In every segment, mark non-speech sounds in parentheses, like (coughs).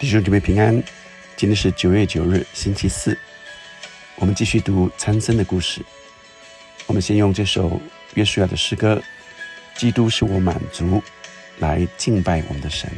弟兄姐妹平安，今天是九月九日，星期四。我们继续读参僧的故事。我们先用这首约书亚的诗歌《基督是我满足》来敬拜我们的神。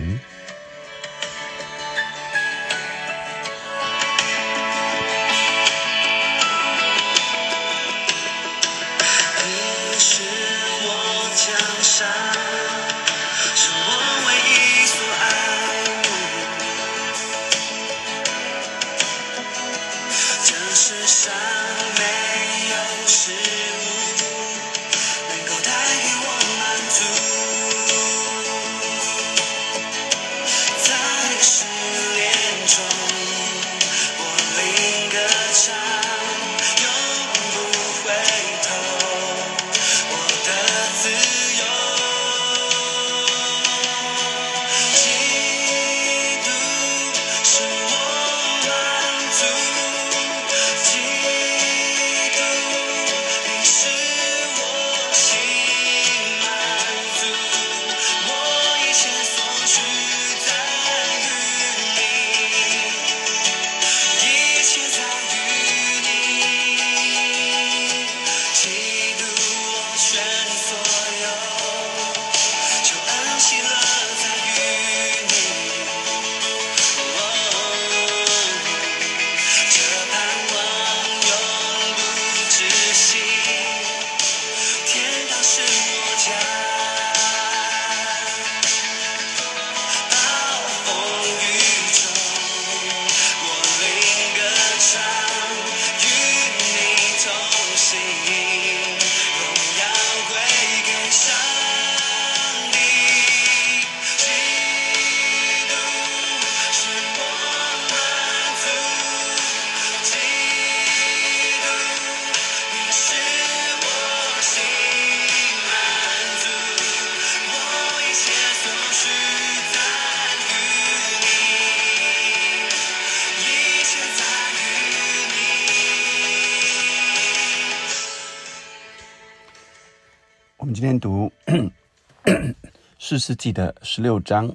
四世纪》的十六章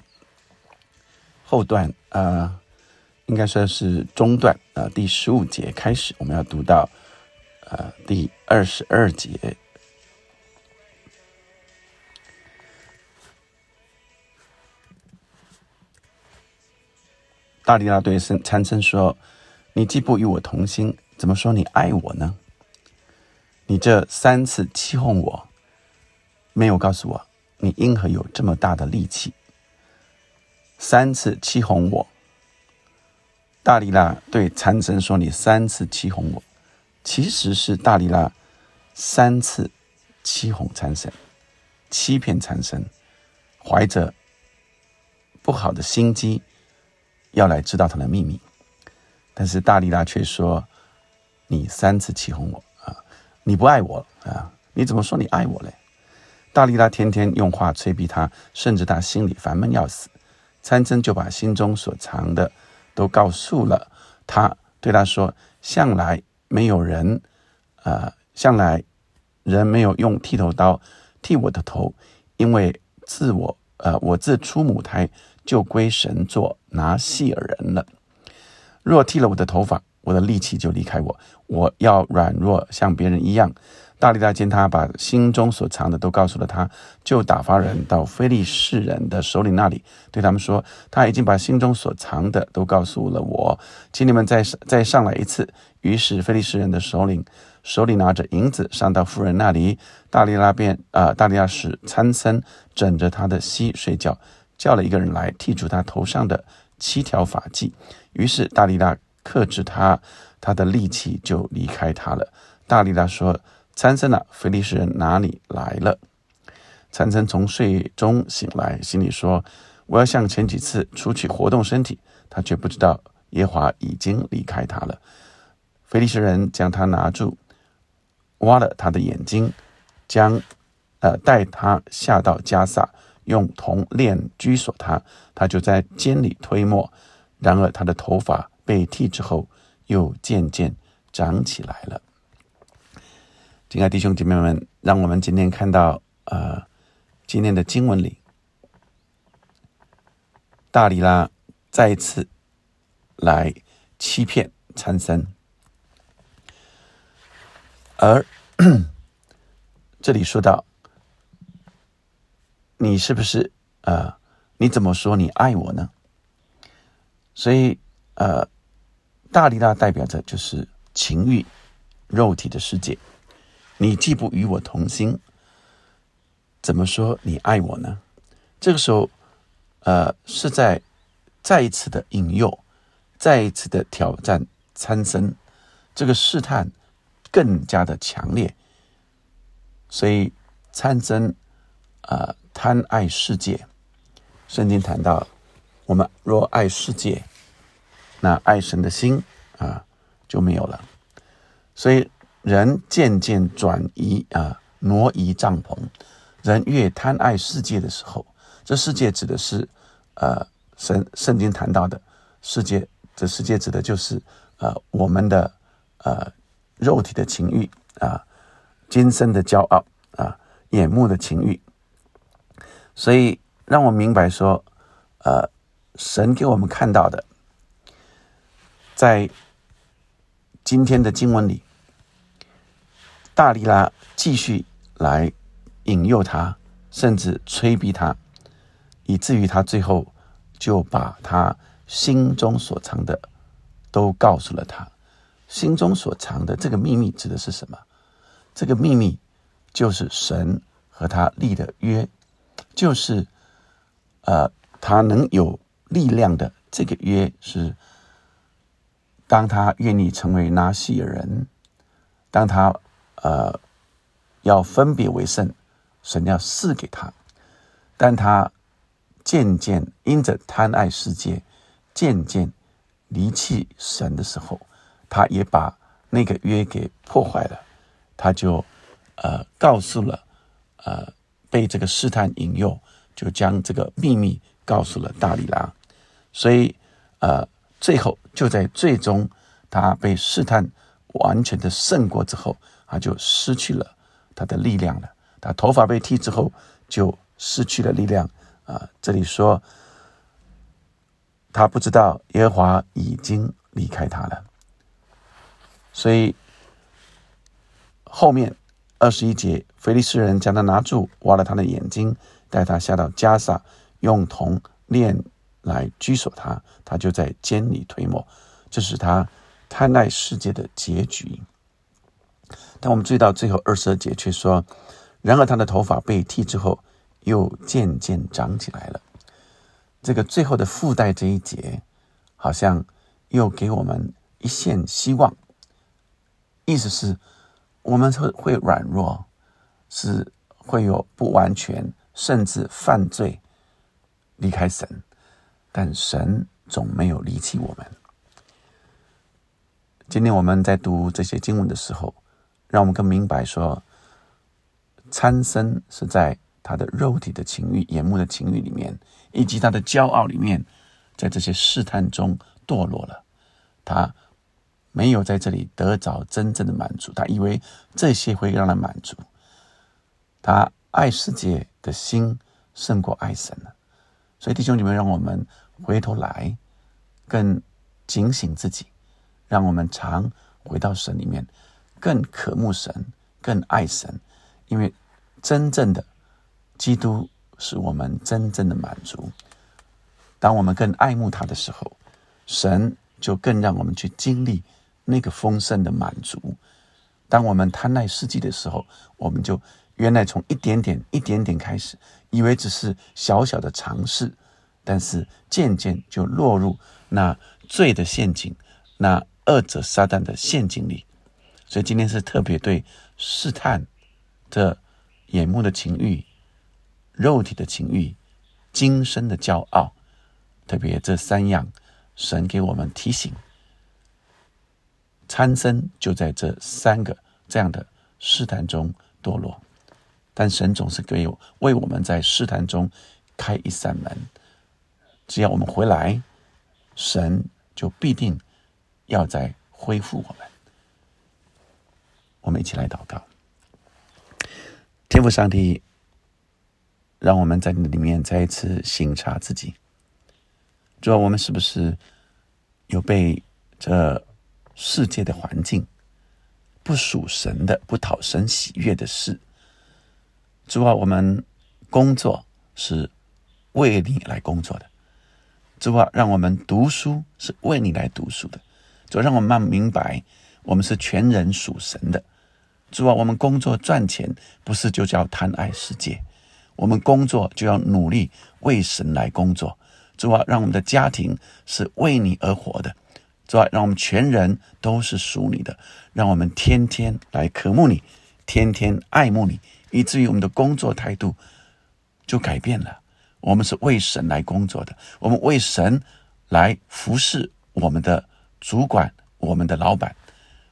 后段，呃，应该说是中段，呃，第十五节开始，我们要读到呃第二十二节。大力拉对参参僧说：“你既不与我同心，怎么说你爱我呢？你这三次欺哄我。”没有告诉我，你因何有这么大的力气？三次欺哄我。大力拉对禅僧说：“你三次欺哄我，其实是大力拉三次欺哄禅僧，欺骗禅僧，怀着不好的心机要来知道他的秘密。但是大力拉却说：你三次欺哄我啊！你不爱我啊？你怎么说你爱我嘞？”大力拉天天用话催逼他，甚至他心里烦闷要死。参僧就把心中所藏的都告诉了他，对他说：“向来没有人，呃，向来人没有用剃头刀剃我的头，因为自我，呃，我自出母胎就归神做拿细尔人了。若剃了我的头发，我的力气就离开我，我要软弱像别人一样。”大力大见他把心中所藏的都告诉了他，就打发人到非利士人的首领那里，对他们说：“他已经把心中所藏的都告诉了我，请你们再再上来一次。”于是非利士人的首领手里拿着银子上到妇人那里，大力拉便啊，大力拉使参僧枕着他的膝睡觉，叫了一个人来剔除他头上的七条发髻。于是大力拉克制他，他的力气就离开他了。大力拉说。参僧啊，菲利士人哪里来了？参僧从睡中醒来，心里说：“我要像前几次出去活动身体。”他却不知道耶华已经离开他了。菲利士人将他拿住，挖了他的眼睛，将呃带他下到加萨，用铜链拘锁他。他就在监里推磨。然而他的头发被剃之后，又渐渐长起来了。亲爱弟兄姐妹们，让我们今天看到，呃，今天的经文里，大力拉再一次来欺骗参僧。而 (coughs) 这里说到，你是不是呃？你怎么说你爱我呢？所以呃，大力拉代表着就是情欲、肉体的世界。你既不与我同心，怎么说你爱我呢？这个时候，呃，是在再一次的引诱，再一次的挑战参僧，这个试探更加的强烈。所以参僧啊，贪爱世界。圣经谈到，我们若爱世界，那爱神的心啊就没有了。所以人渐渐转移啊，挪移帐篷。人越贪爱世界的时候，这世界指的是呃，圣圣经谈到的世界。这世界指的就是呃，我们的呃肉体的情欲啊，今生的骄傲啊，眼目的情欲。所以。让我明白说，呃，神给我们看到的，在今天的经文里，大力拉继续来引诱他，甚至催逼他，以至于他最后就把他心中所藏的都告诉了他。心中所藏的这个秘密指的是什么？这个秘密就是神和他立的约，就是。呃，他能有力量的这个约是，当他愿意成为拿西尔人，当他呃要分别为圣，神要赐给他，但他渐渐因着贪爱世界，渐渐离弃神的时候，他也把那个约给破坏了，他就呃告诉了呃被这个试探引诱。就将这个秘密告诉了大力拉，所以呃，最后就在最终他被试探完全的胜过之后，他就失去了他的力量了。他头发被剃之后，就失去了力量啊。这里说他不知道耶和华已经离开他了，所以后面二十一节，菲利斯人将他拿住，挖了他的眼睛。带他下到加萨，用铜链来拘守他，他就在监里推磨，这是他贪爱世界的结局。但我们注意到最后二十二节却说，然而他的头发被剃之后，又渐渐长起来了。这个最后的附带这一节，好像又给我们一线希望，意思是我们会会软弱，是会有不完全。甚至犯罪，离开神，但神总没有离弃我们。今天我们在读这些经文的时候，让我们更明白说，参生是在他的肉体的情欲、眼目的情欲里面，以及他的骄傲里面，在这些试探中堕落了。他没有在这里得着真正的满足，他以为这些会让他满足，他。爱世界的心胜过爱神了，所以弟兄姐妹，让我们回头来，更警醒自己，让我们常回到神里面，更渴慕神，更爱神，因为真正的基督是我们真正的满足。当我们更爱慕他的时候，神就更让我们去经历那个丰盛的满足。当我们贪爱世界的时候，我们就。原来从一点点、一点点开始，以为只是小小的尝试，但是渐渐就落入那罪的陷阱、那恶者撒旦的陷阱里。所以今天是特别对试探的眼目的情欲、肉体的情欲、今生的骄傲，特别这三样，神给我们提醒：参生就在这三个这样的试探中堕落。但神总是给我为我们在试探中开一扇门，只要我们回来，神就必定要再恢复我们。我们一起来祷告，天父上帝，让我们在你里面再一次省察自己，主要我们是不是有被这世界的环境不属神的、不讨神喜悦的事。主啊，我们工作是为你来工作的。主啊，让我们读书是为你来读书的。主，让我们明白，我们是全人属神的。主啊，我们工作赚钱不是就叫贪爱世界，我们工作就要努力为神来工作。主啊，让我们的家庭是为你而活的。主啊，让我们全人都是属你的，让我们天天来渴慕你，天天爱慕你，以至于我们的工作态度就改变了。我们是为神来工作的，我们为神来服侍我们的主管、我们的老板、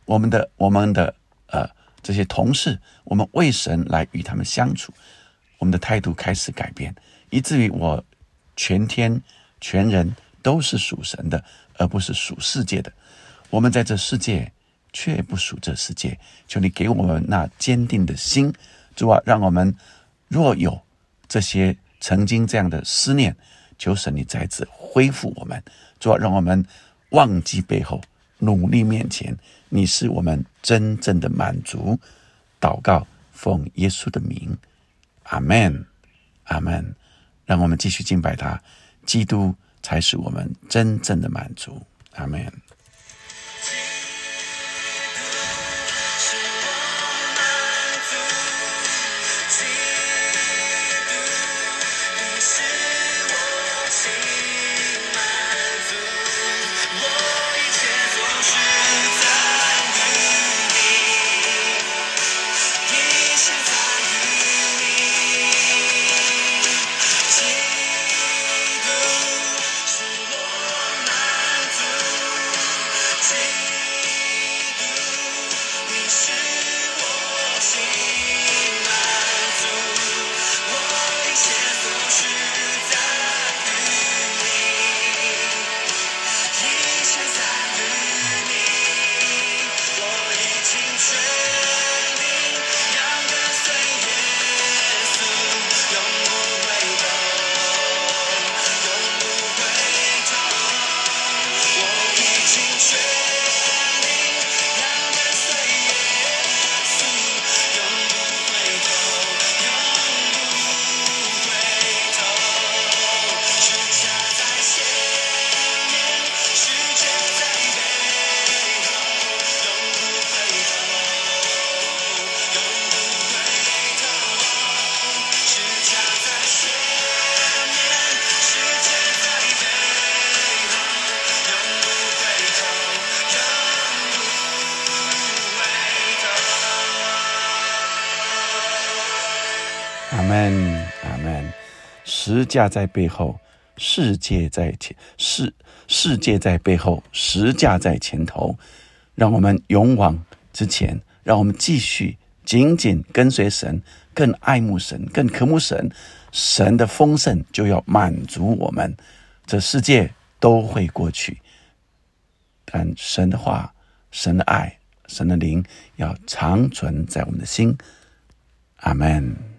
我们的我们的呃这些同事，我们为神来与他们相处，我们的态度开始改变，以至于我全天全人都是属神的，而不是属世界的。我们在这世界却不属这世界，求你给我们那坚定的心，主啊，让我们若有这些。曾经这样的思念，求神你再次恢复我们，主要让我们忘记背后，努力面前，你是我们真正的满足。祷告，奉耶稣的名，阿门，阿门。让我们继续敬拜他，基督才是我们真正的满足。阿门。架在背后，世界在前，世世界在背后，十架在前头。让我们勇往直前，让我们继续紧紧跟随神，更爱慕神，更渴慕神。神的丰盛就要满足我们。这世界都会过去，但神的话、神的爱、神的灵要长存在我们的心。阿门。